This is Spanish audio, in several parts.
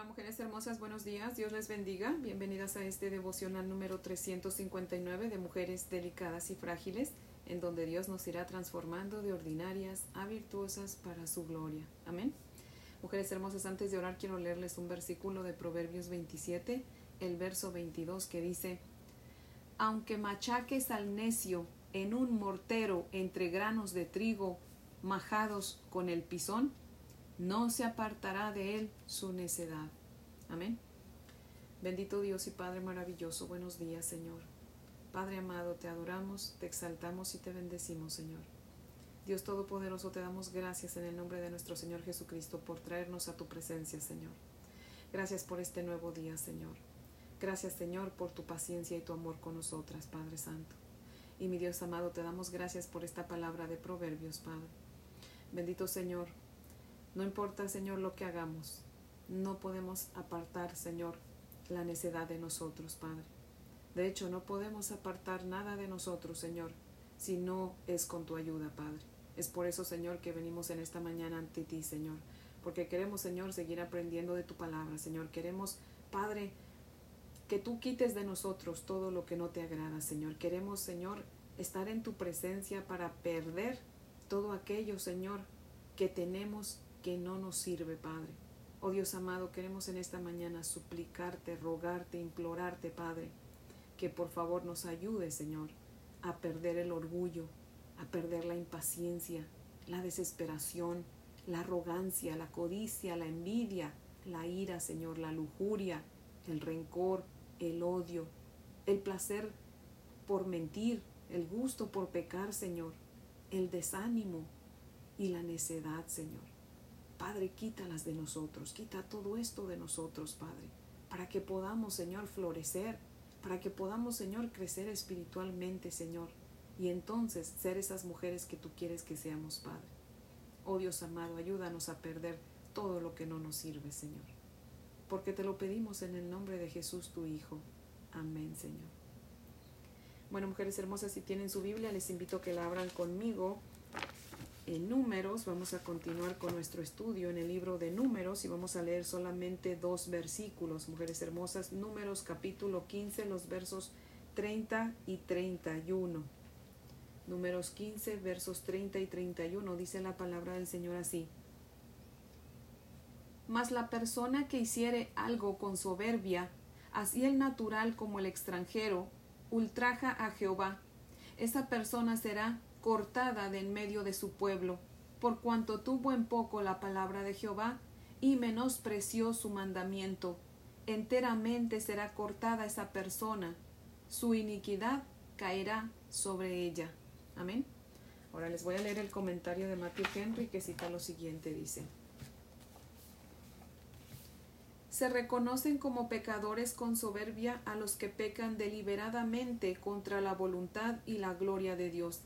Hola mujeres hermosas, buenos días, Dios les bendiga. Bienvenidas a este devocional número 359 de Mujeres Delicadas y Frágiles, en donde Dios nos irá transformando de ordinarias a virtuosas para su gloria. Amén. Mujeres hermosas, antes de orar quiero leerles un versículo de Proverbios 27, el verso 22 que dice, Aunque machaques al necio en un mortero entre granos de trigo majados con el pisón, no se apartará de él su necedad. Amén. Bendito Dios y Padre maravilloso, buenos días, Señor. Padre amado, te adoramos, te exaltamos y te bendecimos, Señor. Dios Todopoderoso, te damos gracias en el nombre de nuestro Señor Jesucristo por traernos a tu presencia, Señor. Gracias por este nuevo día, Señor. Gracias, Señor, por tu paciencia y tu amor con nosotras, Padre Santo. Y mi Dios amado, te damos gracias por esta palabra de Proverbios, Padre. Bendito Señor, no importa, Señor, lo que hagamos, no podemos apartar, Señor, la necedad de nosotros, Padre. De hecho, no podemos apartar nada de nosotros, Señor, si no es con tu ayuda, Padre. Es por eso, Señor, que venimos en esta mañana ante ti, Señor, porque queremos, Señor, seguir aprendiendo de tu palabra, Señor. Queremos, Padre, que tú quites de nosotros todo lo que no te agrada, Señor. Queremos, Señor, estar en tu presencia para perder todo aquello, Señor, que tenemos que no nos sirve, Padre. Oh Dios amado, queremos en esta mañana suplicarte, rogarte, implorarte, Padre, que por favor nos ayude, Señor, a perder el orgullo, a perder la impaciencia, la desesperación, la arrogancia, la codicia, la envidia, la ira, Señor, la lujuria, el rencor, el odio, el placer por mentir, el gusto por pecar, Señor, el desánimo y la necedad, Señor. Padre, quítalas de nosotros, quita todo esto de nosotros, Padre, para que podamos, Señor, florecer, para que podamos, Señor, crecer espiritualmente, Señor, y entonces ser esas mujeres que tú quieres que seamos, Padre. Oh Dios amado, ayúdanos a perder todo lo que no nos sirve, Señor, porque te lo pedimos en el nombre de Jesús, tu Hijo. Amén, Señor. Bueno, mujeres hermosas, si tienen su Biblia, les invito a que la abran conmigo en números. Vamos a continuar con nuestro estudio en el libro de números y vamos a leer solamente dos versículos, mujeres hermosas. Números capítulo 15, los versos 30 y 31. Números 15, versos 30 y 31. Dice la palabra del Señor así. Mas la persona que hiciere algo con soberbia, así el natural como el extranjero, ultraja a Jehová. Esa persona será cortada de en medio de su pueblo, por cuanto tuvo en poco la palabra de Jehová y menospreció su mandamiento. Enteramente será cortada esa persona, su iniquidad caerá sobre ella. Amén. Ahora les voy a leer el comentario de Matthew Henry que cita lo siguiente, dice. Se reconocen como pecadores con soberbia a los que pecan deliberadamente contra la voluntad y la gloria de Dios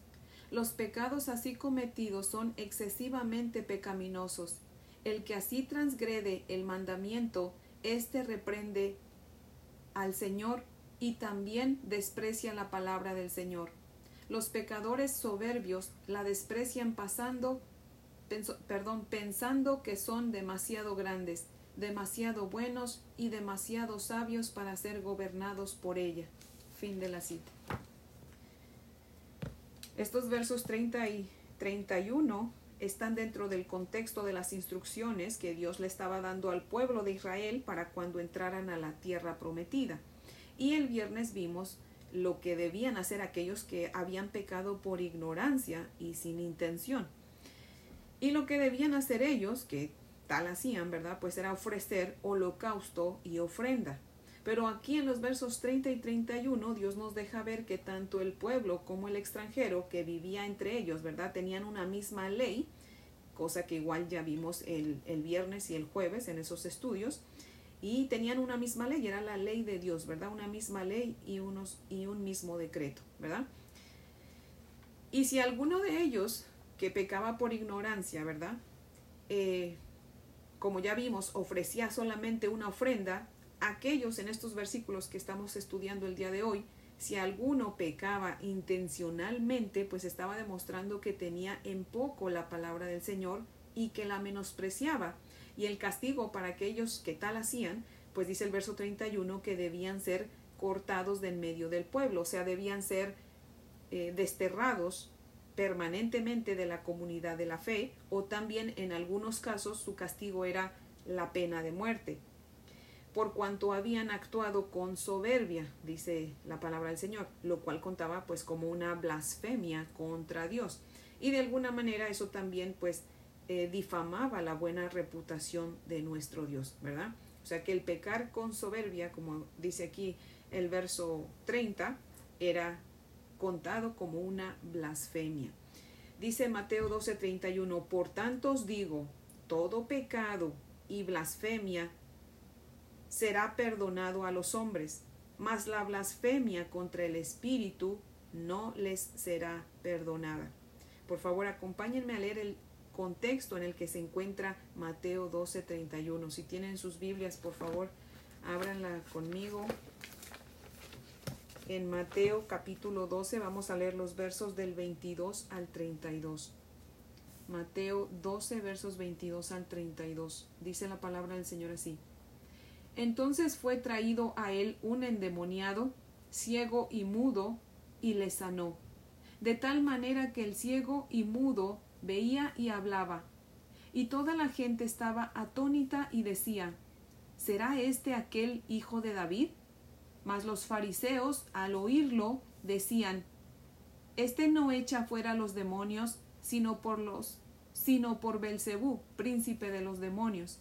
los pecados así cometidos son excesivamente pecaminosos. El que así transgrede el mandamiento, éste reprende al Señor y también desprecia la palabra del Señor. Los pecadores soberbios la desprecian pasando, pensando que son demasiado grandes, demasiado buenos y demasiado sabios para ser gobernados por ella. Fin de la cita. Estos versos 30 y 31 están dentro del contexto de las instrucciones que Dios le estaba dando al pueblo de Israel para cuando entraran a la tierra prometida. Y el viernes vimos lo que debían hacer aquellos que habían pecado por ignorancia y sin intención. Y lo que debían hacer ellos, que tal hacían, ¿verdad? Pues era ofrecer holocausto y ofrenda. Pero aquí en los versos 30 y 31 Dios nos deja ver que tanto el pueblo como el extranjero que vivía entre ellos, ¿verdad? Tenían una misma ley, cosa que igual ya vimos el, el viernes y el jueves en esos estudios, y tenían una misma ley, era la ley de Dios, ¿verdad? Una misma ley y, unos, y un mismo decreto, ¿verdad? Y si alguno de ellos que pecaba por ignorancia, ¿verdad? Eh, como ya vimos, ofrecía solamente una ofrenda, aquellos en estos versículos que estamos estudiando el día de hoy, si alguno pecaba intencionalmente, pues estaba demostrando que tenía en poco la palabra del Señor y que la menospreciaba. Y el castigo para aquellos que tal hacían, pues dice el verso 31 que debían ser cortados de en medio del pueblo, o sea, debían ser eh, desterrados permanentemente de la comunidad de la fe o también en algunos casos su castigo era la pena de muerte por cuanto habían actuado con soberbia, dice la palabra del Señor, lo cual contaba pues como una blasfemia contra Dios. Y de alguna manera eso también pues eh, difamaba la buena reputación de nuestro Dios, ¿verdad? O sea que el pecar con soberbia, como dice aquí el verso 30, era contado como una blasfemia. Dice Mateo 12:31, por tanto os digo, todo pecado y blasfemia será perdonado a los hombres, mas la blasfemia contra el Espíritu no les será perdonada. Por favor, acompáñenme a leer el contexto en el que se encuentra Mateo 12:31. Si tienen sus Biblias, por favor, ábranla conmigo. En Mateo capítulo 12 vamos a leer los versos del 22 al 32. Mateo 12 versos 22 al 32. Dice la palabra del Señor así. Entonces fue traído a él un endemoniado, ciego y mudo, y le sanó, de tal manera que el ciego y mudo veía y hablaba. Y toda la gente estaba atónita y decía, ¿será este aquel hijo de David? Mas los fariseos, al oírlo, decían, Este no echa fuera los demonios, sino por los, sino por Belcebú, príncipe de los demonios.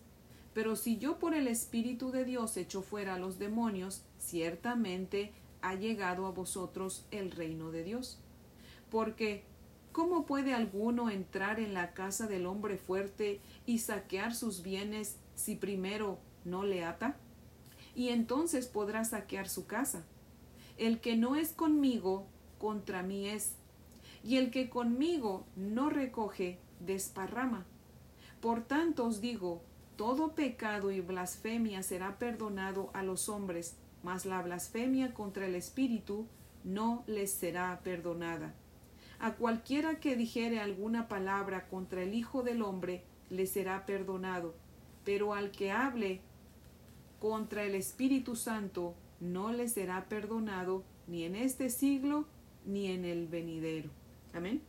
Pero si yo por el Espíritu de Dios echo fuera a los demonios, ciertamente ha llegado a vosotros el reino de Dios. Porque, ¿cómo puede alguno entrar en la casa del hombre fuerte y saquear sus bienes si primero no le ata? Y entonces podrá saquear su casa. El que no es conmigo, contra mí es. Y el que conmigo no recoge, desparrama. Por tanto os digo, todo pecado y blasfemia será perdonado a los hombres, mas la blasfemia contra el Espíritu no les será perdonada. A cualquiera que dijere alguna palabra contra el Hijo del Hombre, le será perdonado, pero al que hable contra el Espíritu Santo, no le será perdonado ni en este siglo ni en el venidero. Amén.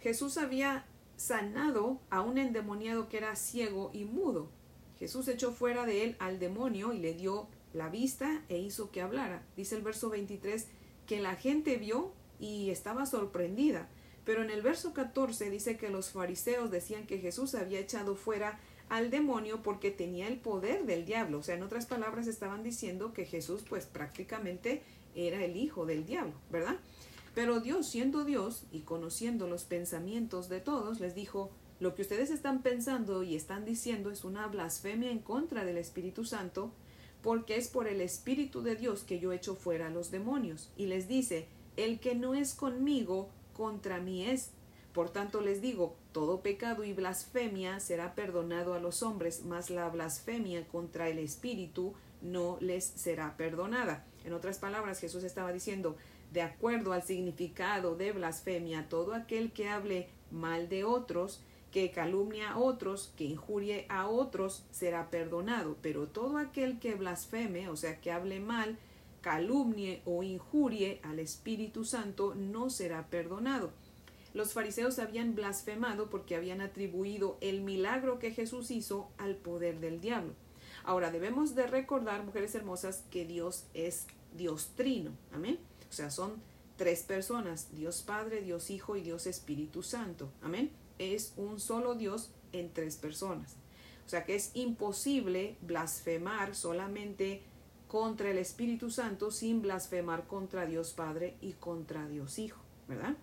Jesús había sanado a un endemoniado que era ciego y mudo. Jesús echó fuera de él al demonio y le dio la vista e hizo que hablara. Dice el verso 23 que la gente vio y estaba sorprendida. Pero en el verso 14 dice que los fariseos decían que Jesús había echado fuera al demonio porque tenía el poder del diablo. O sea, en otras palabras estaban diciendo que Jesús pues prácticamente era el hijo del diablo, ¿verdad? Pero Dios, siendo Dios y conociendo los pensamientos de todos, les dijo, lo que ustedes están pensando y están diciendo es una blasfemia en contra del Espíritu Santo, porque es por el Espíritu de Dios que yo echo fuera a los demonios. Y les dice, el que no es conmigo, contra mí es. Por tanto les digo, todo pecado y blasfemia será perdonado a los hombres, mas la blasfemia contra el Espíritu no les será perdonada. En otras palabras, Jesús estaba diciendo, de acuerdo al significado de blasfemia, todo aquel que hable mal de otros, que calumnia a otros, que injurie a otros, será perdonado, pero todo aquel que blasfeme, o sea, que hable mal, calumnie o injurie al Espíritu Santo, no será perdonado. Los fariseos habían blasfemado porque habían atribuido el milagro que Jesús hizo al poder del diablo. Ahora debemos de recordar, mujeres hermosas, que Dios es Dios trino. Amén. O sea, son tres personas, Dios Padre, Dios Hijo y Dios Espíritu Santo. Amén. Es un solo Dios en tres personas. O sea que es imposible blasfemar solamente contra el Espíritu Santo sin blasfemar contra Dios Padre y contra Dios Hijo, ¿verdad?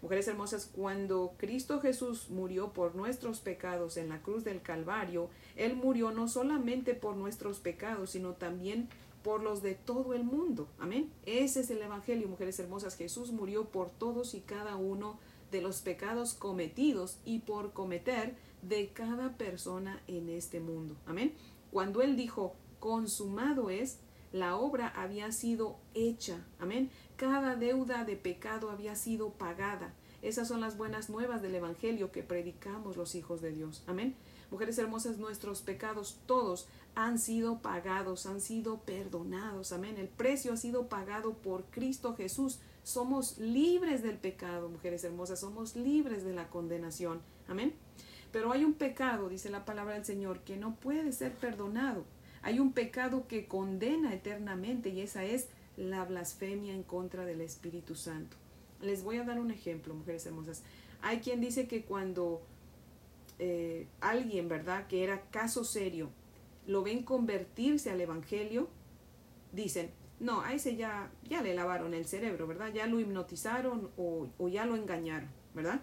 Mujeres hermosas, cuando Cristo Jesús murió por nuestros pecados en la cruz del Calvario, Él murió no solamente por nuestros pecados, sino también por los de todo el mundo. Amén. Ese es el Evangelio, mujeres hermosas. Jesús murió por todos y cada uno de los pecados cometidos y por cometer de cada persona en este mundo. Amén. Cuando Él dijo, consumado es, la obra había sido hecha. Amén. Cada deuda de pecado había sido pagada. Esas son las buenas nuevas del Evangelio que predicamos los hijos de Dios. Amén. Mujeres hermosas, nuestros pecados todos han sido pagados, han sido perdonados. Amén. El precio ha sido pagado por Cristo Jesús. Somos libres del pecado, mujeres hermosas. Somos libres de la condenación. Amén. Pero hay un pecado, dice la palabra del Señor, que no puede ser perdonado. Hay un pecado que condena eternamente y esa es la blasfemia en contra del Espíritu Santo. Les voy a dar un ejemplo, mujeres hermosas. Hay quien dice que cuando eh, alguien, ¿verdad?, que era caso serio, lo ven convertirse al Evangelio, dicen, no, a ese ya, ya le lavaron el cerebro, ¿verdad? Ya lo hipnotizaron o, o ya lo engañaron, ¿verdad?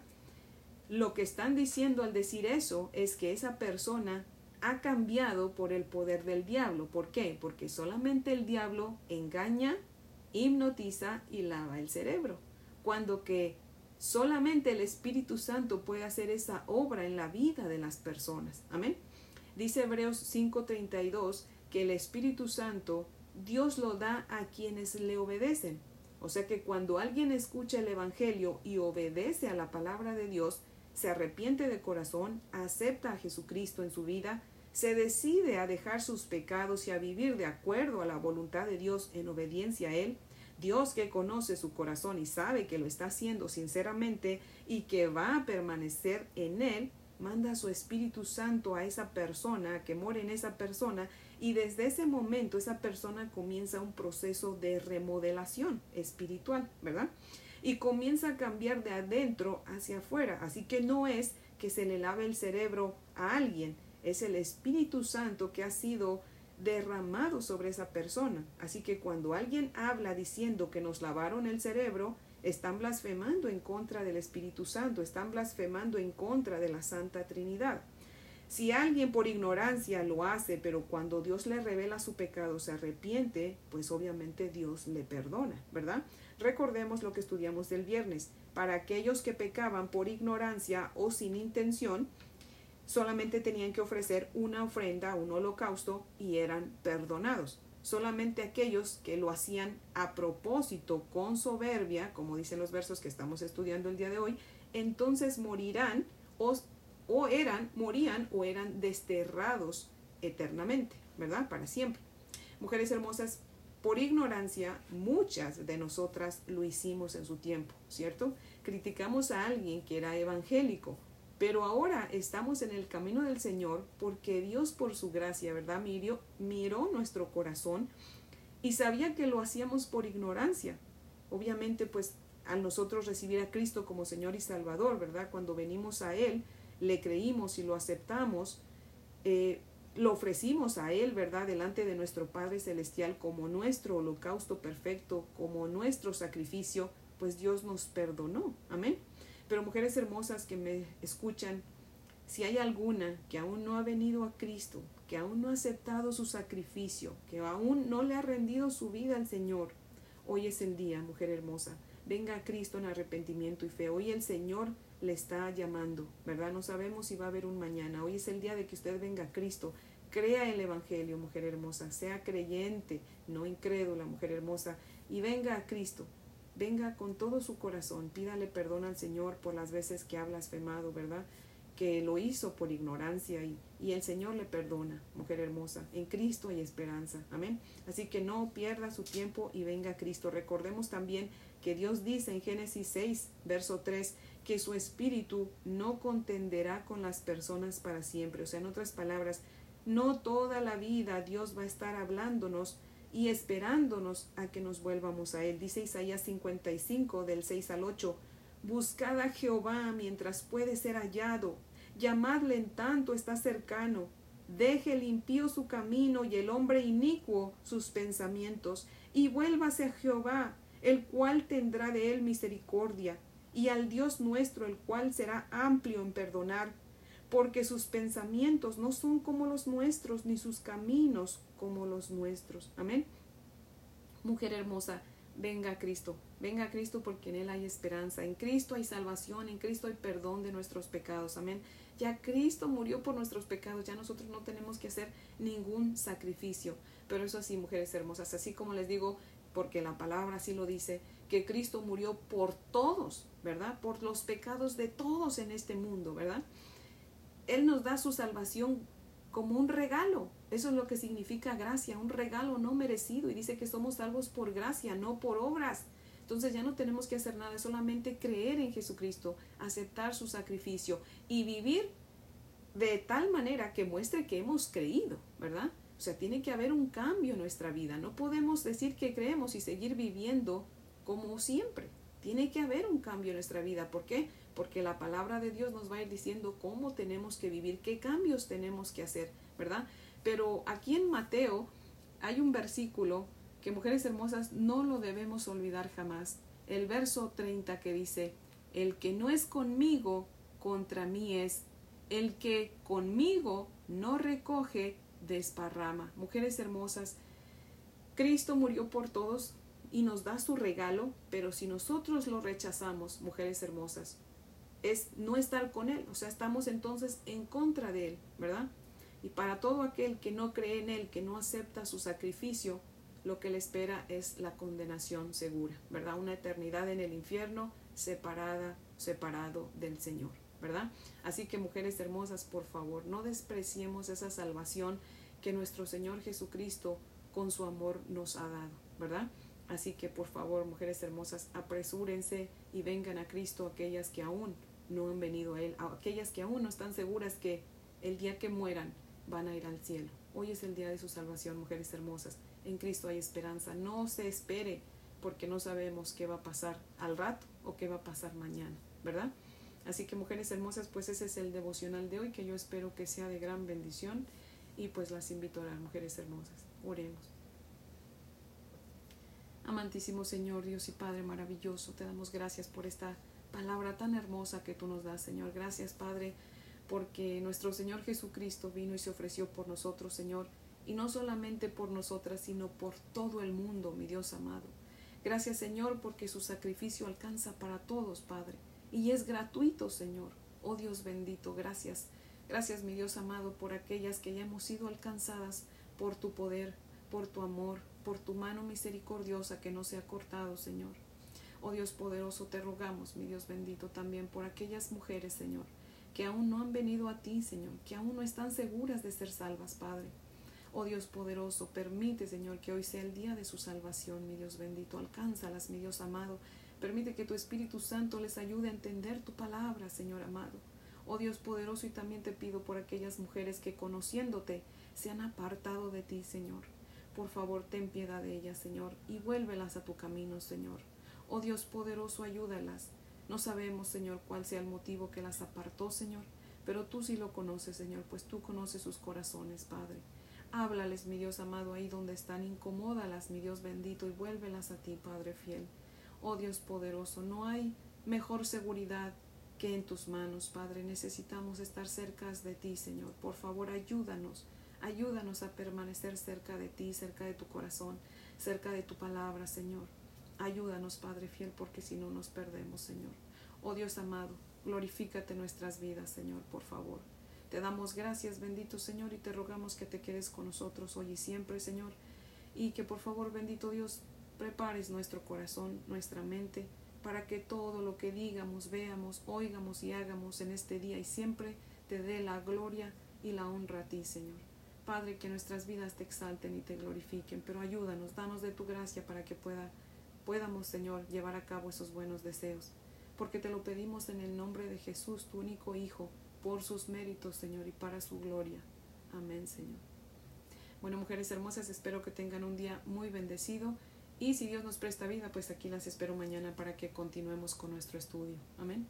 Lo que están diciendo al decir eso es que esa persona ha cambiado por el poder del diablo. ¿Por qué? Porque solamente el diablo engaña, hipnotiza y lava el cerebro. Cuando que solamente el Espíritu Santo puede hacer esa obra en la vida de las personas. Amén. Dice Hebreos 5:32 que el Espíritu Santo Dios lo da a quienes le obedecen. O sea que cuando alguien escucha el Evangelio y obedece a la palabra de Dios, se arrepiente de corazón, acepta a Jesucristo en su vida, se decide a dejar sus pecados y a vivir de acuerdo a la voluntad de Dios en obediencia a Él, Dios que conoce su corazón y sabe que lo está haciendo sinceramente y que va a permanecer en Él, manda su Espíritu Santo a esa persona, que more en esa persona, y desde ese momento esa persona comienza un proceso de remodelación espiritual, ¿verdad? Y comienza a cambiar de adentro hacia afuera. Así que no es que se le lave el cerebro a alguien, es el Espíritu Santo que ha sido derramado sobre esa persona. Así que cuando alguien habla diciendo que nos lavaron el cerebro, están blasfemando en contra del Espíritu Santo, están blasfemando en contra de la Santa Trinidad. Si alguien por ignorancia lo hace, pero cuando Dios le revela su pecado se arrepiente, pues obviamente Dios le perdona, ¿verdad? Recordemos lo que estudiamos el viernes. Para aquellos que pecaban por ignorancia o sin intención, solamente tenían que ofrecer una ofrenda, un holocausto, y eran perdonados. Solamente aquellos que lo hacían a propósito, con soberbia, como dicen los versos que estamos estudiando el día de hoy, entonces morirán o, o eran, morían o eran desterrados eternamente, ¿verdad? Para siempre. Mujeres hermosas, por ignorancia, muchas de nosotras lo hicimos en su tiempo, ¿cierto? Criticamos a alguien que era evangélico, pero ahora estamos en el camino del Señor porque Dios por su gracia, ¿verdad? Miró, miró nuestro corazón y sabía que lo hacíamos por ignorancia. Obviamente, pues al nosotros recibir a Cristo como Señor y Salvador, ¿verdad? Cuando venimos a Él, le creímos y lo aceptamos, eh, lo ofrecimos a Él, ¿verdad? Delante de nuestro Padre Celestial como nuestro holocausto perfecto, como nuestro sacrificio, pues Dios nos perdonó. Amén. Pero mujeres hermosas que me escuchan, si hay alguna que aún no ha venido a Cristo, que aún no ha aceptado su sacrificio, que aún no le ha rendido su vida al Señor, hoy es el día, mujer hermosa. Venga a Cristo en arrepentimiento y fe. Hoy el Señor le está llamando, ¿verdad? No sabemos si va a haber un mañana. Hoy es el día de que usted venga a Cristo. Crea el Evangelio, mujer hermosa. Sea creyente, no incrédula, mujer hermosa. Y venga a Cristo venga con todo su corazón, pídale perdón al Señor por las veces que ha blasfemado, ¿verdad? Que lo hizo por ignorancia y, y, el Señor le perdona, mujer hermosa. En Cristo hay esperanza, amén. Así que no pierda su tiempo y venga a Cristo. Recordemos también que Dios dice en Génesis 6, verso 3, que su espíritu no contenderá con las personas para siempre. O sea, en otras palabras, no toda la vida Dios va a estar hablándonos y esperándonos a que nos vuelvamos a Él. Dice Isaías 55 del 6 al 8, Buscad a Jehová mientras puede ser hallado, llamadle en tanto está cercano, deje el impío su camino y el hombre inicuo sus pensamientos, y vuélvase a Jehová, el cual tendrá de él misericordia, y al Dios nuestro, el cual será amplio en perdonar, porque sus pensamientos no son como los nuestros, ni sus caminos como los nuestros. Amén. Mujer hermosa, venga a Cristo, venga a Cristo porque en Él hay esperanza, en Cristo hay salvación, en Cristo hay perdón de nuestros pecados. Amén. Ya Cristo murió por nuestros pecados, ya nosotros no tenemos que hacer ningún sacrificio. Pero eso sí, mujeres hermosas, así como les digo, porque la palabra así lo dice, que Cristo murió por todos, ¿verdad? Por los pecados de todos en este mundo, ¿verdad? Él nos da su salvación como un regalo. Eso es lo que significa gracia, un regalo no merecido. Y dice que somos salvos por gracia, no por obras. Entonces ya no tenemos que hacer nada, solamente creer en Jesucristo, aceptar su sacrificio y vivir de tal manera que muestre que hemos creído, ¿verdad? O sea, tiene que haber un cambio en nuestra vida. No podemos decir que creemos y seguir viviendo como siempre. Tiene que haber un cambio en nuestra vida. ¿Por qué? Porque la palabra de Dios nos va a ir diciendo cómo tenemos que vivir, qué cambios tenemos que hacer, ¿verdad? Pero aquí en Mateo hay un versículo que mujeres hermosas no lo debemos olvidar jamás. El verso 30 que dice, el que no es conmigo, contra mí es. El que conmigo no recoge, desparrama. Mujeres hermosas, Cristo murió por todos y nos da su regalo, pero si nosotros lo rechazamos, mujeres hermosas, es no estar con Él, o sea, estamos entonces en contra de Él, ¿verdad? Y para todo aquel que no cree en Él, que no acepta su sacrificio, lo que le espera es la condenación segura, ¿verdad? Una eternidad en el infierno separada, separado del Señor. ¿verdad? Así que mujeres hermosas, por favor, no despreciemos esa salvación que nuestro Señor Jesucristo con su amor nos ha dado, ¿verdad? Así que por favor, mujeres hermosas, apresúrense y vengan a Cristo aquellas que aún no han venido a Él, aquellas que aún no están seguras que el día que mueran van a ir al cielo. Hoy es el día de su salvación, mujeres hermosas. En Cristo hay esperanza. No se espere porque no sabemos qué va a pasar al rato o qué va a pasar mañana, ¿verdad? Así que mujeres hermosas, pues ese es el devocional de hoy que yo espero que sea de gran bendición y pues las invito a las mujeres hermosas. Oremos. Amantísimo Señor, Dios y Padre maravilloso, te damos gracias por esta palabra tan hermosa que tú nos das, Señor. Gracias, Padre, porque nuestro Señor Jesucristo vino y se ofreció por nosotros, Señor, y no solamente por nosotras, sino por todo el mundo, mi Dios amado. Gracias, Señor, porque su sacrificio alcanza para todos, Padre y es gratuito, Señor. Oh Dios bendito, gracias. Gracias, mi Dios amado, por aquellas que ya hemos sido alcanzadas por tu poder, por tu amor, por tu mano misericordiosa que no se ha cortado, Señor. Oh Dios poderoso, te rogamos, mi Dios bendito, también por aquellas mujeres, Señor, que aún no han venido a ti, Señor, que aún no están seguras de ser salvas, Padre. Oh Dios poderoso, permite, Señor, que hoy sea el día de su salvación, mi Dios bendito. Alcánzalas, mi Dios amado, Permite que tu Espíritu Santo les ayude a entender tu palabra, Señor amado. Oh Dios poderoso, y también te pido por aquellas mujeres que conociéndote se han apartado de ti, Señor. Por favor, ten piedad de ellas, Señor, y vuélvelas a tu camino, Señor. Oh Dios poderoso, ayúdalas. No sabemos, Señor, cuál sea el motivo que las apartó, Señor, pero tú sí lo conoces, Señor, pues tú conoces sus corazones, Padre. Háblales, mi Dios amado, ahí donde están, incomódalas, mi Dios bendito, y vuélvelas a ti, Padre fiel. Oh Dios poderoso, no hay mejor seguridad que en tus manos, Padre. Necesitamos estar cerca de ti, Señor. Por favor, ayúdanos. Ayúdanos a permanecer cerca de ti, cerca de tu corazón, cerca de tu palabra, Señor. Ayúdanos, Padre fiel, porque si no nos perdemos, Señor. Oh Dios amado, glorifícate nuestras vidas, Señor, por favor. Te damos gracias, bendito Señor, y te rogamos que te quedes con nosotros hoy y siempre, Señor. Y que por favor, bendito Dios, prepares nuestro corazón, nuestra mente, para que todo lo que digamos, veamos, oigamos y hagamos en este día y siempre te dé la gloria y la honra a ti, Señor. Padre, que nuestras vidas te exalten y te glorifiquen, pero ayúdanos, danos de tu gracia para que pueda, podamos, Señor, llevar a cabo esos buenos deseos, porque te lo pedimos en el nombre de Jesús, tu único Hijo, por sus méritos, Señor, y para su gloria. Amén, Señor. Bueno, mujeres hermosas, espero que tengan un día muy bendecido y si Dios nos presta vida, pues aquí las espero mañana para que continuemos con nuestro estudio. Amén.